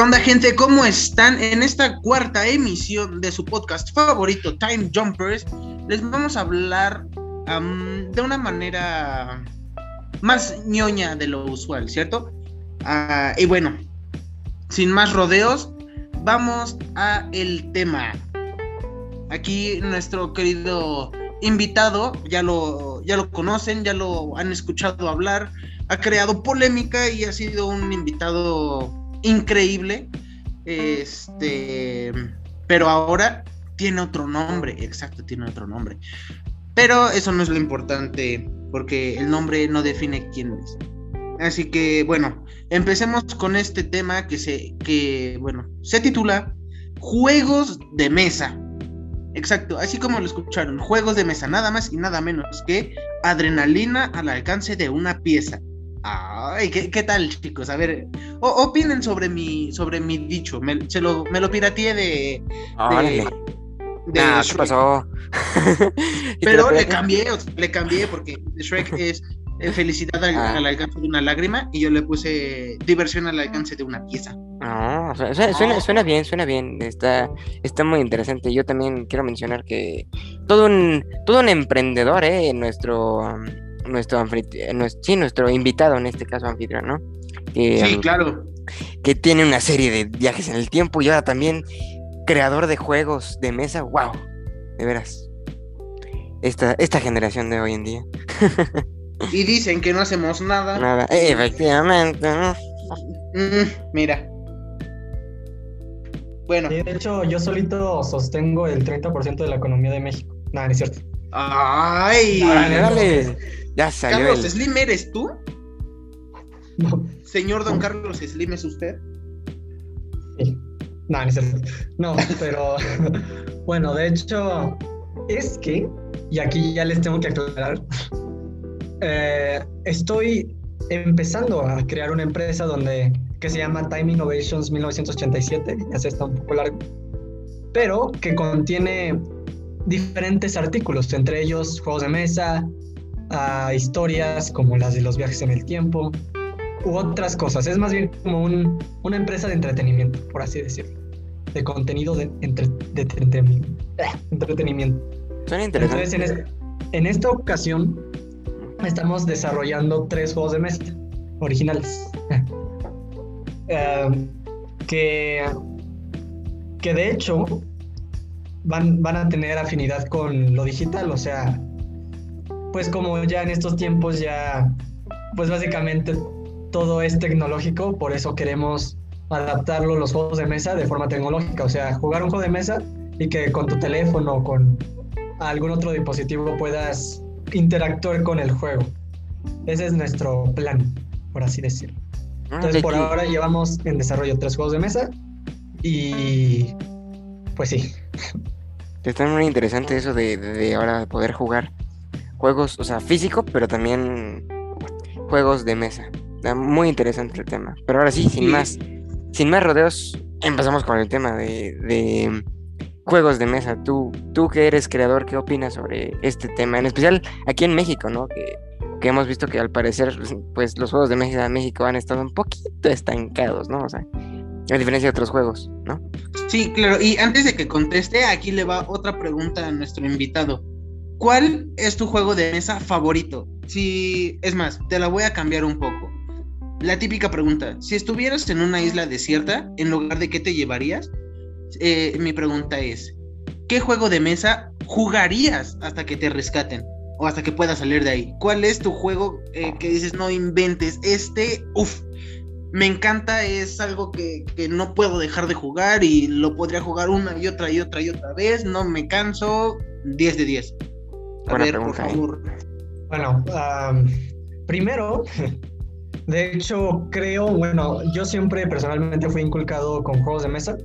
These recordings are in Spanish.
¿Qué onda, gente? ¿Cómo están? En esta cuarta emisión de su podcast favorito, Time Jumpers, les vamos a hablar de una manera más ñoña de lo usual, ¿cierto? Ah, y bueno, sin más rodeos, vamos a el tema. Aquí nuestro querido invitado, ya lo, ya lo conocen, ya lo han escuchado hablar, ha creado polémica y ha sido un invitado increíble. Este, pero ahora tiene otro nombre, exacto, tiene otro nombre. Pero eso no es lo importante, porque el nombre no define quién es. Así que bueno, empecemos con este tema que se, que, bueno, se titula Juegos de Mesa. Exacto, así como lo escucharon, juegos de mesa, nada más y nada menos que adrenalina al alcance de una pieza. Ay, ¿qué, tal, chicos? A ver, opinen sobre mi, sobre mi dicho. Me, se lo, me lo pirateé de. de, de ¿qué pasó? Pero le cambié, le cambié porque Shrek es eh, felicidad ah. al, alcance de una lágrima y yo le puse diversión al alcance de una pieza. Ah, suena, suena, bien, suena bien, está, está muy interesante. Yo también quiero mencionar que todo un, todo un emprendedor, ¿eh? Nuestro nuestro sí, nuestro invitado en este caso anfitrión, ¿no? sí, um, claro. Que tiene una serie de viajes en el tiempo y ahora también creador de juegos de mesa. ¡Wow! De veras. Esta, esta generación de hoy en día. y dicen que no hacemos nada. Nada, efectivamente. Mm, mira. Bueno. de hecho, yo solito sostengo el 30% de la economía de México. Nada, no es cierto. Ay, dale, ya salió. Carlos Slim, ¿eres tú? No. Señor Don Carlos Slim, ¿es usted? Sí. No, no, no, pero bueno, de hecho, es que, y aquí ya les tengo que aclarar, eh, estoy empezando a crear una empresa donde que se llama Time Innovations 1987, ya se está un poco largo, pero que contiene diferentes artículos, entre ellos juegos de mesa, uh, historias como las de los viajes en el tiempo u otras cosas. Es más bien como un, una empresa de entretenimiento, por así decirlo, de contenido de, entre, de, entretenimiento. Suena interesante. Entonces, en, en, esta ocasión estamos desarrollando tres juegos de mesa originales. uh, que, que de hecho van, van a tener afinidad con lo digital, o sea, pues como ya en estos tiempos ya, pues básicamente todo es tecnológico, por eso queremos adaptarlo los juegos de mesa de forma tecnológica, o sea, jugar un juego de mesa y que con tu teléfono o con algún otro dispositivo puedas interactuar con el juego. Ese es nuestro plan, por así decirlo. Ah, Entonces, por ahora llevamos en desarrollo tres juegos de mesa y pues sí. Está muy interesante eso de, de ahora poder jugar juegos, o sea, físico, pero también juegos de mesa. Está muy interesante el tema. Pero ahora sí, sin más, sin más rodeos, empezamos con el tema de, de juegos de mesa. Tú, tú que eres creador, ¿qué opinas sobre este tema? En especial aquí en México, ¿no? Que, que hemos visto que al parecer, pues los juegos de mesa de México han estado un poquito estancados, ¿no? O sea, a diferencia de otros juegos, ¿no? Sí, claro. Y antes de que conteste, aquí le va otra pregunta a nuestro invitado. ¿Cuál es tu juego de mesa favorito? Si, es más, te la voy a cambiar un poco. La típica pregunta, si estuvieras en una isla desierta, en lugar de qué te llevarías, eh, mi pregunta es, ¿qué juego de mesa jugarías hasta que te rescaten? O hasta que puedas salir de ahí. ¿Cuál es tu juego eh, que dices, no inventes? Este, uff, me encanta, es algo que, que, no puedo dejar de jugar y lo podría jugar una y otra y otra y otra vez, no me canso, 10 de 10. Bueno, primero, de hecho, creo, bueno, yo siempre personalmente fui inculcado con juegos de mesa.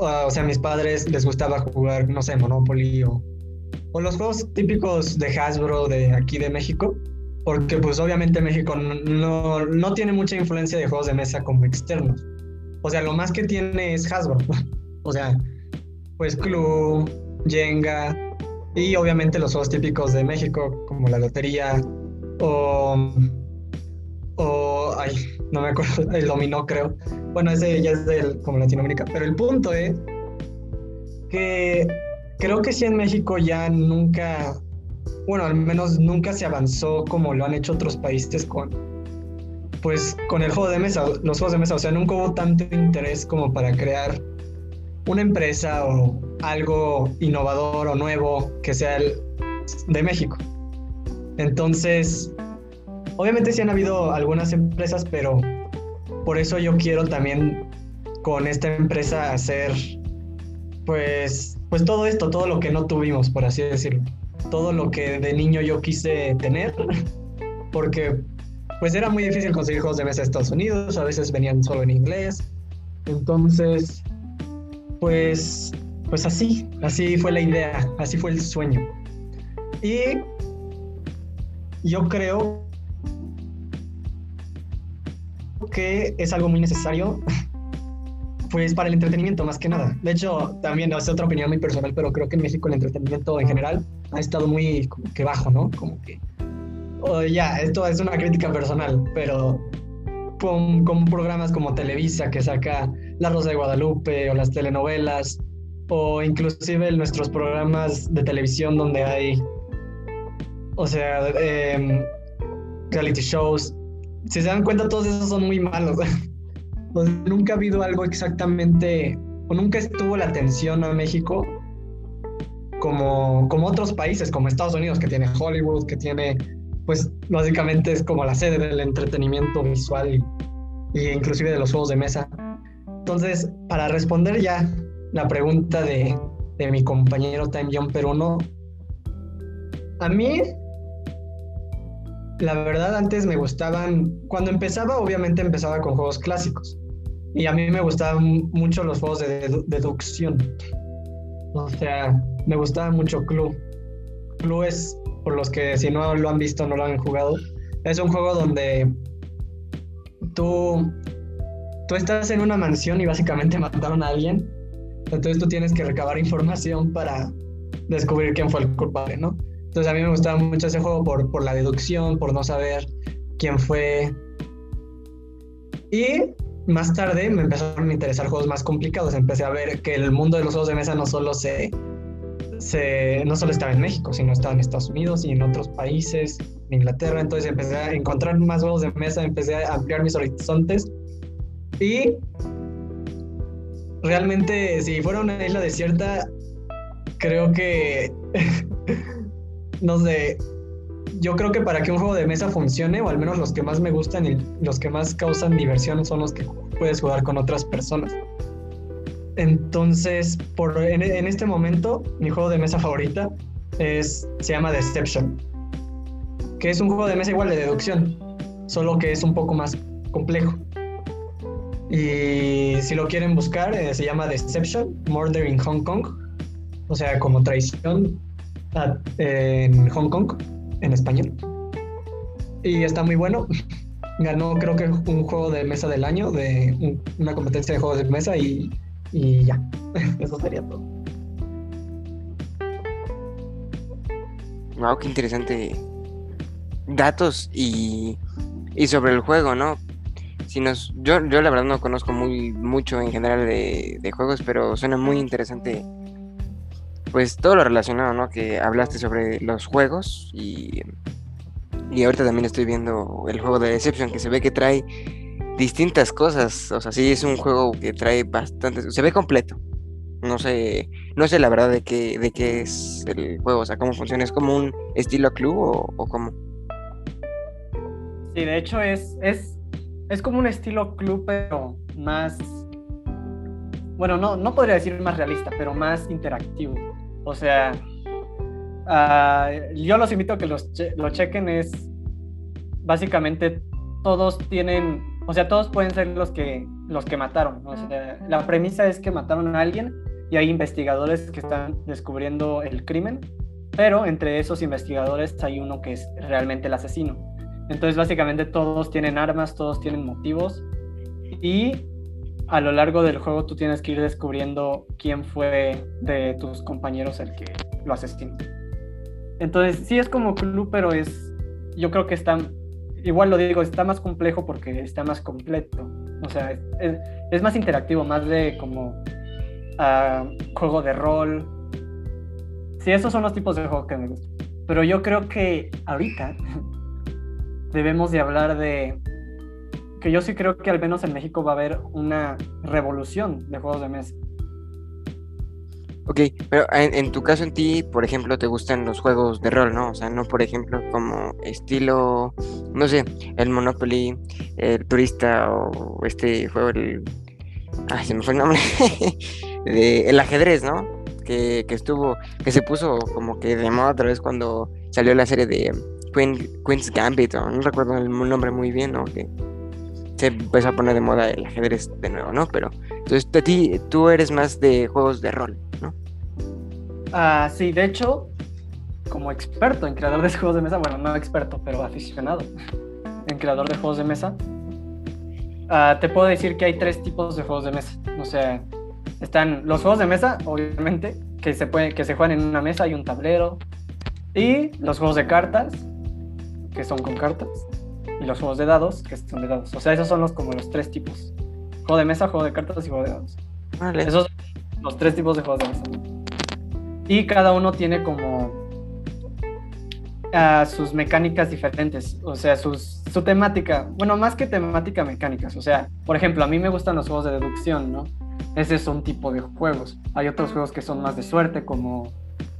Ah, o sea, a mis padres les gustaba jugar, no sé, Monopoly o, o los juegos típicos de Hasbro de aquí de México porque pues obviamente México no, no, tiene mucha influencia de juegos de mesa como externos. O sea, lo más que tiene es Hasbro. o sea, pues Club, Jenga, y obviamente los juegos típicos de México, como la lotería o. o. ay, no me acuerdo, el dominó creo. Bueno, ese ya es del, como Latinoamérica, pero el punto es que creo que sí en México ya nunca, bueno, al menos nunca se avanzó como lo han hecho otros países con, pues, con el juego de mesa, los juegos de mesa, o sea, nunca hubo tanto interés como para crear una empresa o algo innovador o nuevo que sea el de México. Entonces, obviamente sí han habido algunas empresas, pero por eso yo quiero también con esta empresa hacer pues pues todo esto, todo lo que no tuvimos, por así decirlo. Todo lo que de niño yo quise tener, porque pues era muy difícil conseguir juegos de mesa en Estados Unidos, a veces venían solo en inglés. Entonces, pues pues así, así fue la idea, así fue el sueño. Y yo creo que es algo muy necesario, pues para el entretenimiento más que nada. De hecho, también es otra opinión muy personal, pero creo que en México el entretenimiento en general ha estado muy como que bajo, ¿no? Como que, oh, ya, esto es una crítica personal, pero con, con programas como Televisa que saca La Rosa de Guadalupe o las telenovelas o inclusive nuestros programas de televisión donde hay, o sea, em, reality shows. Si se dan cuenta, todos esos son muy malos. nunca ha habido algo exactamente, o nunca estuvo la atención a México como, como otros países, como Estados Unidos, que tiene Hollywood, que tiene, pues básicamente es como la sede del entretenimiento visual y, y inclusive de los juegos de mesa. Entonces, para responder ya la pregunta de, de mi compañero Time Jumper 1. A mí, la verdad, antes me gustaban. Cuando empezaba, obviamente empezaba con juegos clásicos. Y a mí me gustaban mucho los juegos de deducción. O sea, me gustaba mucho Clue. Clue es, por los que si no lo han visto, no lo han jugado. Es un juego donde tú, tú estás en una mansión y básicamente mataron a alguien entonces tú tienes que recabar información para descubrir quién fue el culpable, ¿no? Entonces a mí me gustaba mucho ese juego por, por la deducción, por no saber quién fue. Y más tarde me empezaron a interesar juegos más complicados. Empecé a ver que el mundo de los juegos de mesa no solo se, no solo estaba en México, sino estaba en Estados Unidos y en otros países, en Inglaterra. Entonces empecé a encontrar más juegos de mesa, empecé a ampliar mis horizontes y realmente si fuera una isla desierta, creo que, no sé, yo creo que para que un juego de mesa funcione, o al menos los que más me gustan y los que más causan diversión son los que puedes jugar con otras personas. Entonces, por, en, este momento, mi juego de mesa favorita es, se llama Deception, que es un juego de mesa igual de deducción, solo que es un poco más complejo. Y si lo quieren buscar, eh, se llama Deception, Murder in Hong Kong. O sea, como traición en Hong Kong, en español. Y está muy bueno. Ganó creo que un juego de mesa del año, de una competencia de juegos de mesa y, y ya. Eso sería todo. Wow, qué interesante datos y, y sobre el juego, ¿no? yo, yo la verdad no conozco muy mucho en general de, juegos, pero suena muy interesante pues todo lo relacionado, ¿no? Que hablaste sobre los juegos y, y ahorita también estoy viendo el juego de Deception que se ve que trae distintas cosas, o sea, sí es un juego que trae bastantes, se ve completo. No sé, no sé la verdad de qué, de qué es el juego, o sea, cómo funciona, es como un estilo club o, cómo. Sí, de hecho es, es es como un estilo club, pero más. Bueno, no, no podría decir más realista, pero más interactivo. O sea, ah, yo los invito a que los lo chequen. Es básicamente todos tienen, o sea, todos pueden ser los que los que mataron. O sea, la premisa es que mataron a alguien y hay investigadores que están descubriendo el crimen, pero entre esos investigadores hay uno que es realmente el asesino. Entonces básicamente todos tienen armas, todos tienen motivos y a lo largo del juego tú tienes que ir descubriendo quién fue de tus compañeros el que lo asesinó. Entonces sí es como club, pero es, yo creo que está, igual lo digo, está más complejo porque está más completo. O sea, es, más interactivo, más de como uh, juego de rol. Sí, esos son los tipos de juegos que me gustan. Pero yo creo que ahorita debemos de hablar de que yo sí creo que al menos en México va a haber una revolución de juegos de mesa. Ok, pero en, en, tu caso, en ti, por ejemplo, te gustan los juegos de rol, ¿no? O sea, no, por ejemplo, como estilo, no sé, el Monopoly, el Turista o este juego, el... Ay, se me fue el nombre. de, el ajedrez, ¿no? Que, que, estuvo, que se puso como que de moda otra vez cuando salió la serie de Queen, Queen's Gambit, o no recuerdo el nombre muy bien, ¿no? Que se empezó a poner de moda el ajedrez de nuevo, ¿no? Pero entonces a ti, tú eres más de juegos de rol. Ah, sí, de hecho, como experto en creador de juegos de mesa, bueno, no experto, pero aficionado en creador de juegos de mesa, uh, te puedo decir que hay tres tipos de juegos de mesa. O sea, están los juegos de mesa, obviamente, que se, puede, que se juegan en una mesa y un tablero, y los juegos de cartas, que son con cartas, y los juegos de dados, que son de dados. O sea, esos son los como los tres tipos. Juego de mesa, juego de cartas y juego de dados. Vale. Esos son los tres tipos de juegos de mesa. Y cada uno tiene como uh, sus mecánicas diferentes, o sea, su temática, bueno, más que temática, mecánicas. O sea, por ejemplo, a mí me gustan los juegos de deducción, ¿no? Ese es un tipo de juegos. Hay otros juegos que son más de suerte, como,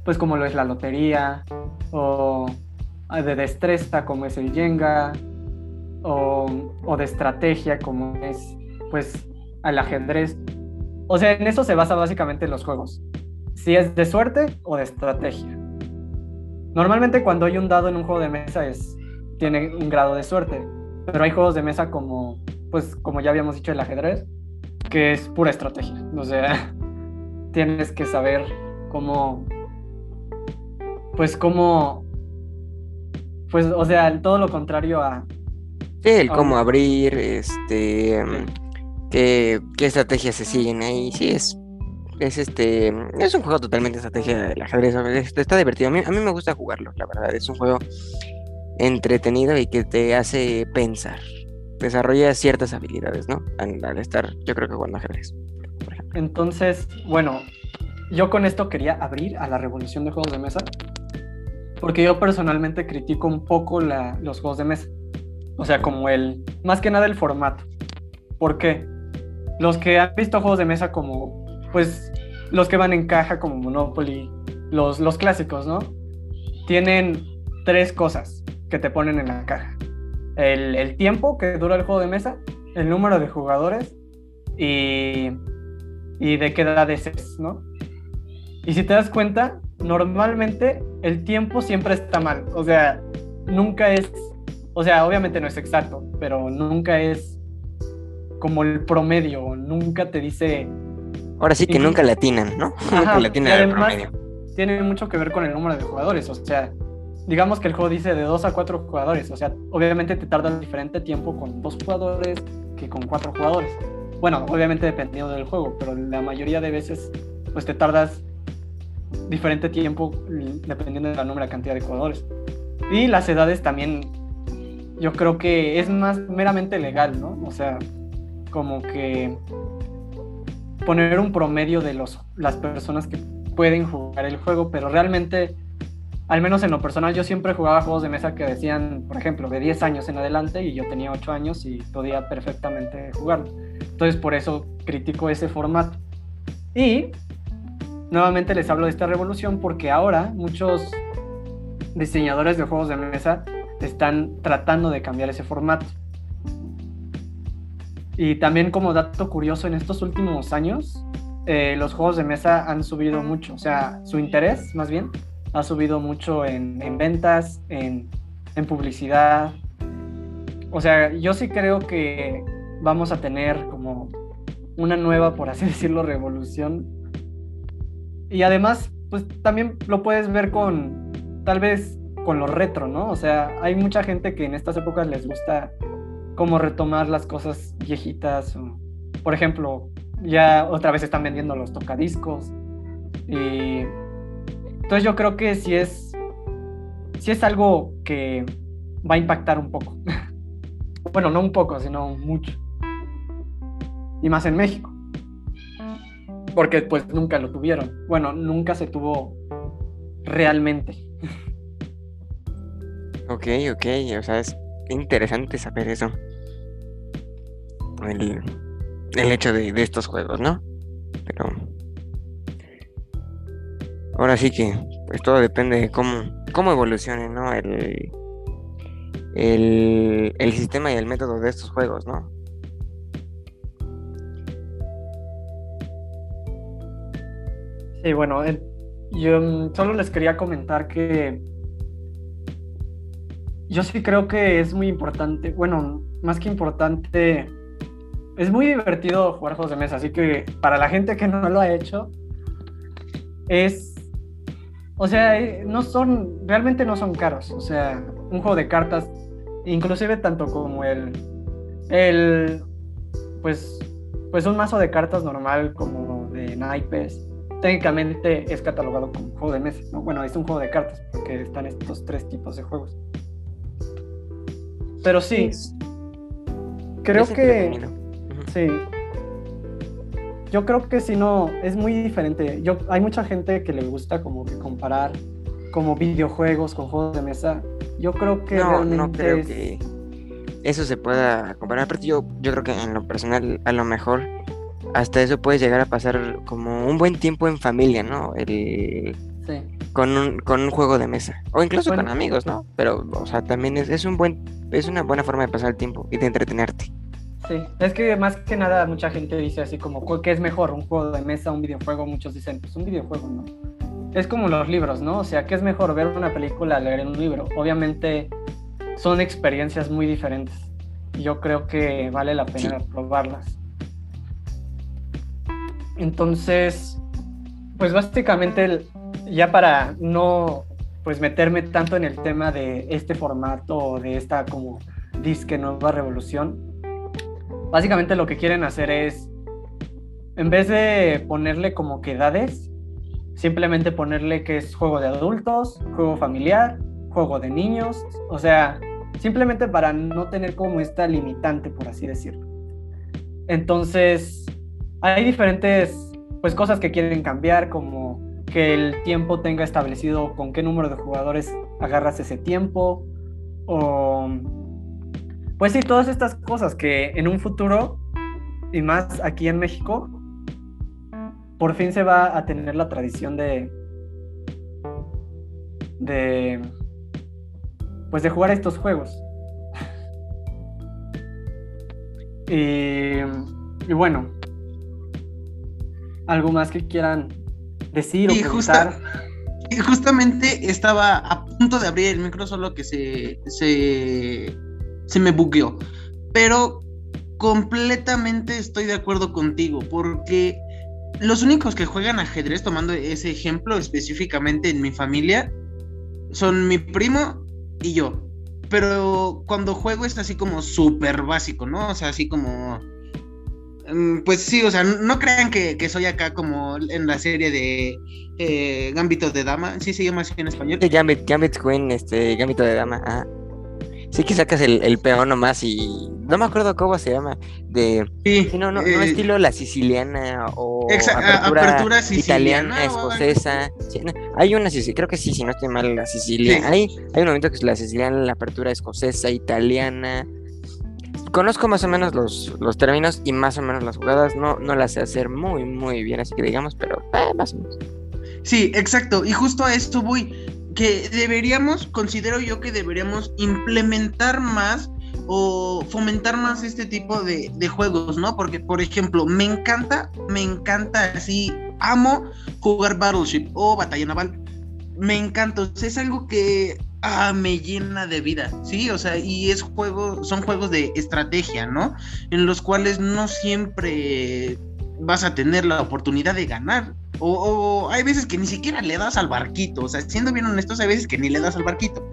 pues como lo es la lotería, o de destreza, como es el Jenga, o, o de estrategia, como es, pues, al ajedrez. O sea, en eso se basa básicamente los juegos. Si es de suerte o de estrategia. Normalmente cuando hay un dado en un juego de mesa es tiene un grado de suerte, pero hay juegos de mesa como pues como ya habíamos dicho el ajedrez, que es pura estrategia. O sea, tienes que saber cómo pues cómo pues o sea, todo lo contrario a Sí, el cómo abrir, este qué, qué estrategias se siguen ahí, sí es es este es un juego totalmente estrategia del ajedrez está divertido. A mí, a mí me gusta jugarlo la verdad. Es un juego entretenido y que te hace pensar. Desarrolla ciertas habilidades no al, estar yo creo que jugando ajedrez entonces bueno yo con esto quería abrir a la revolución de juegos de mesa porque yo personalmente critico un poco la, los juegos de mesa. O sea como el más que nada el formato. ¿por qué? los que han visto juegos de mesa como pues los que van en caja como Monopoly, los, los clásicos, ¿no? Tienen tres cosas que te ponen en la caja. El, el, tiempo que dura el juego de mesa, el número de jugadores y, y de qué edad es, ¿no? Y si te das cuenta, normalmente el tiempo siempre está mal. O sea, nunca es, o sea, obviamente no es exacto, pero nunca es como el promedio, nunca te dice Ahora sí que y, nunca latinan, ¿no? Ajá, nunca latinan el promedio. Tiene mucho que ver con el número de jugadores, o sea, digamos que el juego dice de dos a cuatro jugadores, o sea, obviamente te tarda diferente tiempo con dos jugadores que con cuatro jugadores. Bueno, obviamente dependiendo del juego, pero la mayoría de veces pues te tardas diferente tiempo dependiendo de la número, la cantidad de jugadores. Y las edades también, yo creo que es más meramente legal, ¿no? O sea, como que poner un promedio de los, las personas que pueden jugar el juego, pero realmente, al menos en lo personal, yo siempre jugaba juegos de mesa que decían, por ejemplo, de 10 años en adelante y yo tenía 8 años y podía perfectamente jugarlo. Entonces, por eso critico ese formato. Y nuevamente les hablo de esta revolución porque ahora muchos diseñadores de juegos de mesa están tratando de cambiar ese formato. Y también como dato curioso, en estos últimos años, eh, los juegos de mesa han subido mucho, o sea, su interés más bien ha subido mucho en, en ventas, en, en, publicidad. O sea, yo sí creo que vamos a tener como una nueva, por así decirlo, revolución. Y además, pues también lo puedes ver con, tal vez, con lo retro, ¿no? O sea, hay mucha gente que en estas épocas les gusta como retomar las cosas viejitas. Por ejemplo, ya otra vez están vendiendo los tocadiscos. Y entonces yo creo que si es, si es algo que va a impactar un poco. Bueno, no un poco, sino mucho. Y más en México. Porque pues nunca lo tuvieron. Bueno, nunca se tuvo realmente. Ok, ok, o sea, es interesante saber eso. El, el hecho de, de estos juegos, ¿no? Pero ahora sí que pues todo depende de cómo, cómo evolucione, ¿no? El, el, el sistema y el método de estos juegos, ¿no? Sí, bueno, el- yo solo les quería comentar que yo sí creo que es muy importante, bueno, más que importante, es muy divertido jugar juegos de mesa, así que para la gente que no lo ha hecho, es, o sea, eh, no son, realmente no son caros, o sea, un juego de cartas, inclusive tanto como el, el, pues, pues un mazo de cartas normal como de naipes, técnicamente es catalogado como juego de mesa, ¿no? Bueno, es un juego de cartas porque están estos tres tipos de juegos. Pero sí, creo que. Sí. Yo creo que si no, es muy diferente. Yo, hay mucha gente que le gusta como que comparar como videojuegos con juegos de mesa. Yo creo que No, realmente no creo es- que eso se pueda comparar. Aparte, yo, yo creo que en lo personal, a lo mejor, hasta eso puedes llegar a pasar como un buen tiempo en familia, ¿no? El, sí. con, un, con un juego de mesa. O incluso con amigos, ¿no? Pero, o sea, también es, es un buen, es una buena forma de pasar el tiempo y de entretenerte. Sí, es que más que nada mucha gente dice así como, "¿Cu- ¿qué es mejor? ¿Un juego de mesa, un videojuego? Muchos dicen, pues un videojuego, ¿no? Es como los libros, ¿no? O sea, ¿qué es mejor ver una película, leer un libro? Obviamente son experiencias muy diferentes. Y Yo creo que vale la pena probarlas. Entonces, pues básicamente ya para no pues meterme tanto en el tema de este formato o de esta como disque nueva revolución, básicamente lo que quieren hacer es, en vez de ponerle como que edades, simplemente ponerle que es juego de adultos, juego familiar, juego de niños, o sea, simplemente para no tener como esta limitante, por así decirlo. Entonces, hay diferentes pues cosas que quieren cambiar, como que el tiempo tenga establecido con qué número de jugadores agarras ese tiempo, o pues sí, todas estas cosas que en un futuro, y más aquí en México, por fin se va a tener la tradición de. de. pues de jugar estos juegos. y, y bueno, algo más que quieran decir Y o justa- preguntar. Y justamente estaba a punto de abrir el micro, solo que se, se, se me bugueó. Pero completamente estoy de acuerdo contigo, porque los únicos que juegan ajedrez, tomando ese ejemplo específicamente en mi familia, son mi primo y yo. Pero cuando juego es así como súper básico, ¿no? O sea, así como... mm, Pues sí, o sea, no crean que, que soy acá como en la serie de eh, Gambito de Dama, sí se llama así en español. Este Gambit, Gambit Queen, este Gambito de Dama. Sí que sacas el, el peón nomás y no me acuerdo cómo se llama. De Sí, sí, no, no, no eh, estilo la siciliana o apertura, apertura siciliana, italiana, escocesa. Sí, no, hay una creo que sí, si no estoy mal, la Sicilia. Sí. Hay, hay un momento que es la siciliana, la apertura escocesa, italiana. Conozco más o menos los, los términos y más o menos las jugadas. No, no las sé hacer muy, muy bien, así que digamos, pero eh, más o menos. Sí, exacto. Y justo a esto voy. Que deberíamos, considero yo que deberíamos implementar más o fomentar más este tipo de, juegos, ¿no? Porque, por ejemplo, me encanta, me encanta así, amo jugar Battleship o Batalla Naval. Me encanta, o es algo que ah, me llena de vida, ¿sí? O sea, y es juego, son juegos de estrategia, ¿no? En los cuales no siempre vas a tener la oportunidad de ganar. O, o hay veces que ni siquiera le das al barquito. O sea, siendo bien honestos, hay veces que ni le das al barquito.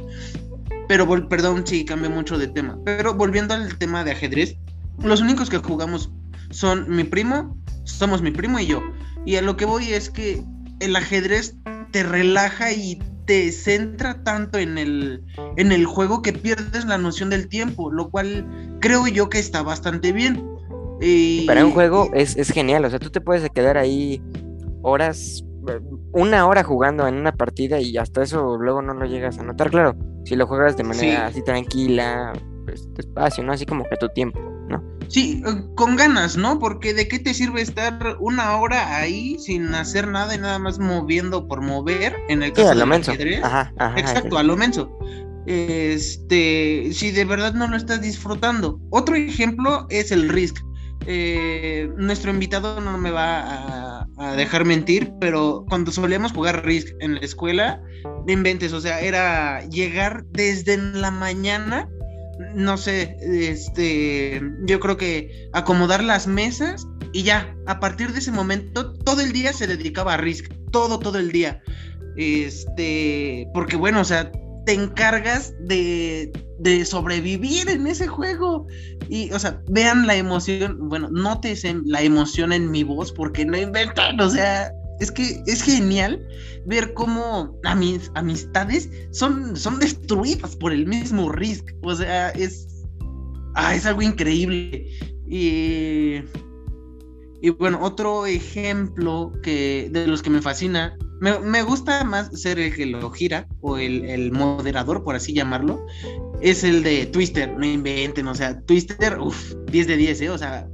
Pero, perdón, sí, cambié mucho de tema. Pero volviendo al tema de ajedrez, los únicos que jugamos son mi primo, somos mi primo y yo. Y a lo que voy es que el ajedrez te relaja y te centra tanto en el, en el juego que pierdes la noción del tiempo, lo cual creo yo que está bastante bien. Para un juego es, es genial, o sea, tú te puedes quedar ahí horas, eh, una hora jugando en una partida y hasta eso luego no lo llegas a notar, claro, si lo juegas de manera así tranquila, pues despacio, ¿no? Así como que tu tiempo, ¿no? Sí, eh, con ganas, ¿no? Porque de qué te sirve estar una hora ahí sin hacer nada y nada más moviendo por mover, en el caso de menso. Ajá, ajá, Exacto, a lo menso. Este, si de verdad no lo estás disfrutando. Otro ejemplo es el Risk. Eh, nuestro invitado no me va a, dejar mentir, pero cuando solíamos jugar Risk en la escuela, de inventes, o sea, era llegar desde la mañana, no sé, este, yo creo que acomodar las mesas y ya, a partir de ese momento, todo el día se dedicaba a Risk, todo, todo el día. Este, porque bueno, o sea, te encargas de, de, sobrevivir en ese juego. Y, o sea, vean la emoción, bueno, noten la emoción en mi voz porque no inventan, o sea, es que es genial ver cómo a mis amistades son, son destruidas por el mismo Risk. O sea, es, ah, es algo increíble. Y, y bueno, otro ejemplo que, de los que me fascina me, gusta más ser el que lo gira o el, moderador, por así llamarlo. Es el de Twister, no inventen, o sea, Twister, uff, 10 de 10, ¿eh? O sea,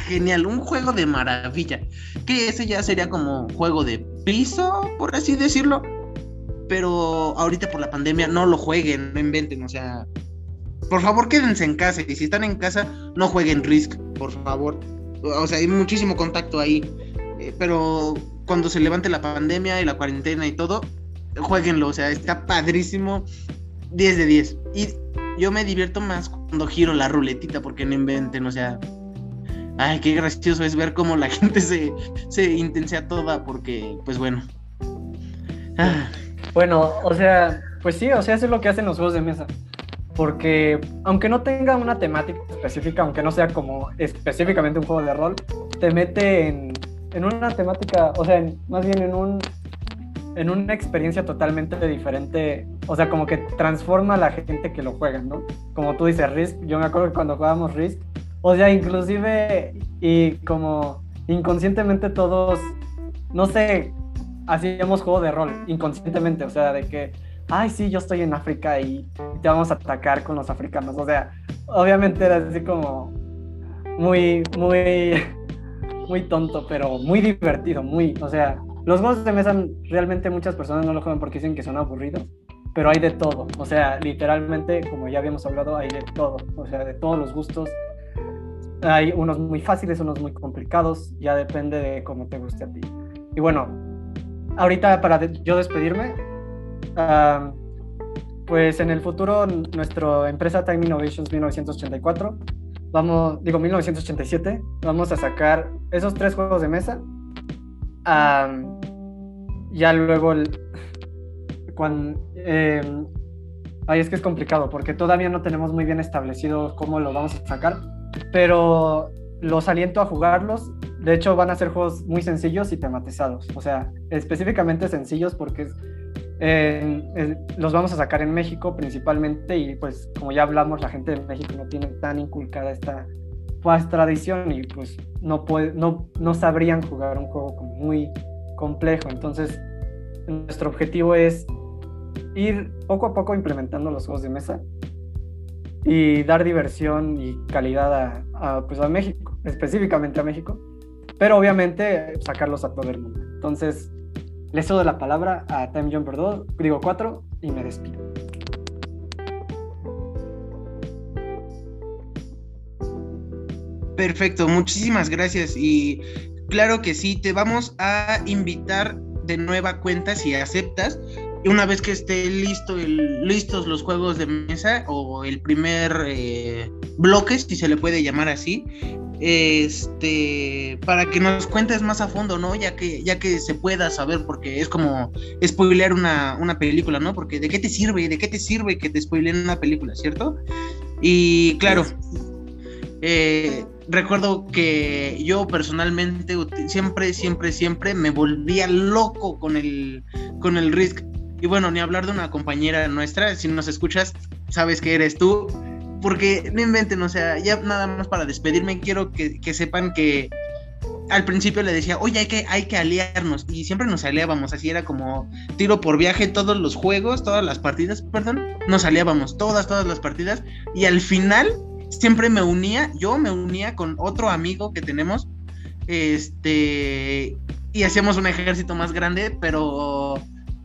genial, un juego de maravilla. Que ese ya sería como juego de piso, por así decirlo. Pero ahorita por la pandemia no lo jueguen, no inventen, o sea, por favor quédense en casa y si están en casa no jueguen Risk, por favor. O sea, hay muchísimo contacto ahí. Eh, pero cuando se levante la pandemia y la cuarentena y todo, jueguenlo, o sea, está padrísimo, 10 de 10. Y yo me divierto más cuando giro la ruletita porque no inventen, o sea, ay, qué gracioso es ver cómo la gente se, se intensea toda porque, pues bueno. Ah. Bueno, o sea, pues sí, o sea, eso es lo que hacen los juegos de mesa. Porque aunque no tenga una temática específica, aunque no sea como específicamente un juego de rol, te mete en en una temática, o sea, más bien en un en una experiencia totalmente diferente, o sea, como que transforma a la gente que lo juega, ¿no? Como tú dices, Risk, yo me acuerdo que cuando jugábamos Risk, o sea, inclusive y como inconscientemente todos, no sé, hacíamos juego de rol, inconscientemente, o sea, de que, ay, sí, yo estoy en África y te vamos a atacar con los africanos, o sea, obviamente era así como muy, muy muy tonto, pero muy divertido, muy, o sea, los juegos de mesa realmente muchas personas no lo juegan porque dicen que son aburridos, pero hay de todo, o sea, literalmente, como ya habíamos hablado, hay de todo, o sea, de todos los gustos. Hay unos muy fáciles, unos muy complicados, ya depende de cómo te guste a ti. Y bueno, ahorita para yo despedirme, pues en el futuro nuestra empresa Time Innovations 1984 vamos, digo 1987, vamos a sacar esos tres juegos de mesa. ya luego, cuando, em, es que es complicado porque todavía no tenemos muy bien establecido cómo lo vamos a sacar, pero los aliento a jugarlos. De hecho, van a ser juegos muy sencillos y tematizados, o sea, específicamente sencillos porque es los vamos a sacar en México principalmente y pues como ya hablamos, la gente de México no tiene tan inculcada esta pues, tradición y pues no, puede, no, no sabrían jugar un juego como muy complejo. Entonces, nuestro objetivo es ir poco a poco implementando los juegos de mesa y dar diversión y calidad a, a, pues a México, específicamente a México, pero obviamente sacarlos a todo el mundo. Entonces, le cedo la palabra a Time Jumper 2, digo 4, y me despido. Perfecto, muchísimas gracias. Y claro que sí, te vamos a invitar de nueva cuenta si aceptas. Una vez que esté listo listos los juegos de mesa o el primer eh, bloque, si se le puede llamar así, este, para que nos cuentes más a fondo, ¿no? Ya que, ya que se pueda saber, porque es como spoilear una, una película, ¿no? Porque ¿de qué te sirve? ¿De qué te sirve que te spoileen una película, cierto? Y claro, eh, recuerdo que yo personalmente siempre, siempre, siempre me volvía loco con el, con el Risk. Y bueno, ni hablar de una compañera nuestra, si nos escuchas, sabes que eres tú. Porque no inventen, o sea, ya nada más para despedirme, quiero que, que sepan que al principio le decía, oye, hay que, hay que aliarnos. Y siempre nos aliábamos, así era como tiro por viaje todos los juegos, todas las partidas, perdón, nos aliábamos, todas, todas las partidas. Y al final siempre me unía, yo me unía con otro amigo que tenemos, este, y hacíamos un ejército más grande, pero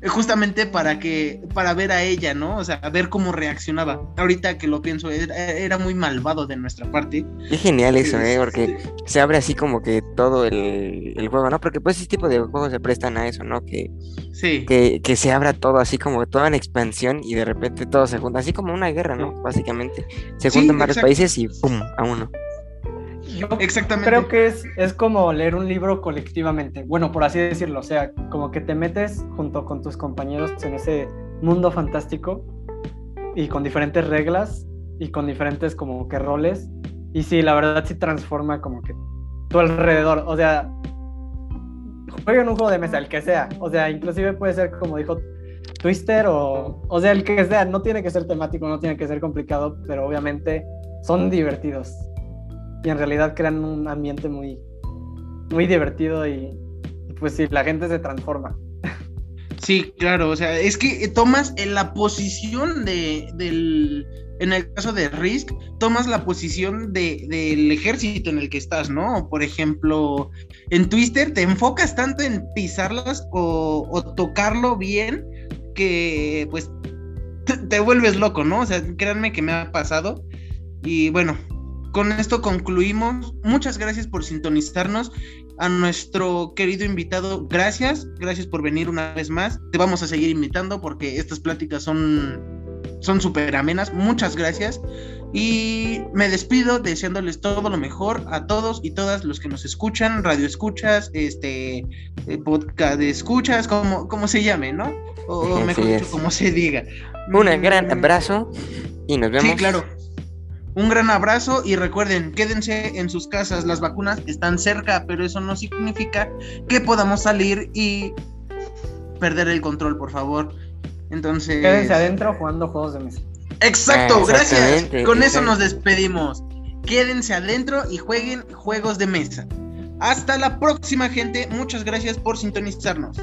justamente para que para ver a ella, ¿no? O sea, a ver cómo reaccionaba. Ahorita que lo pienso, era, muy malvado de nuestra parte. Qué genial eso, ¿eh? Porque se abre así como que todo el, juego, ¿no? Porque pues ese tipo de juegos se prestan a eso, ¿no? Que, sí. que, que se abra todo así como toda en expansión y de repente todo se junta, así como una guerra, ¿no? Básicamente. Se juntan varios países y ¡pum! a uno. Yo Exactamente. creo que es, es como leer un libro colectivamente, bueno, por así decirlo, o sea, como que te metes junto con tus compañeros en ese mundo fantástico y con diferentes reglas y con diferentes como que roles. Y sí, la verdad sí transforma como que tu alrededor, o sea, jueguen un juego de mesa, el que sea, o sea, inclusive puede ser como dijo Twister o, o sea, el que sea, no tiene que ser temático, no tiene que ser complicado, pero obviamente son divertidos y en realidad crean un ambiente muy, muy divertido y, pues sí, la gente se transforma. Sí, claro, o sea, es que tomas en la posición de, del, en el caso de Risk, tomas la posición de, del ejército en el que estás, ¿no? Por ejemplo, en Twister te enfocas tanto en pisarlas o, o tocarlo bien que pues te, te, vuelves loco, ¿no? O sea, créanme que me ha pasado. Y bueno, con esto concluimos. Muchas gracias por sintonizarnos. A nuestro querido invitado, gracias. Gracias por venir una vez más. Te vamos a seguir invitando porque estas pláticas son son súper amenas. Muchas gracias. Y me despido deseándoles todo lo mejor a todos y todas los que nos escuchan, radio escuchas, este eh, podcast de escuchas, como, como se llame, ¿no? O mejor dicho, como se diga. Un gran abrazo y nos vemos. Sí, claro. Un gran abrazo y recuerden, quédense en sus casas, las vacunas están cerca, pero eso no significa que podamos salir y perder el control, por favor. Entonces... Quédense adentro jugando juegos de mesa. Exacto, gracias. Con eso nos despedimos. Quédense adentro y jueguen juegos de mesa. Hasta la próxima gente, muchas gracias por sintonizarnos.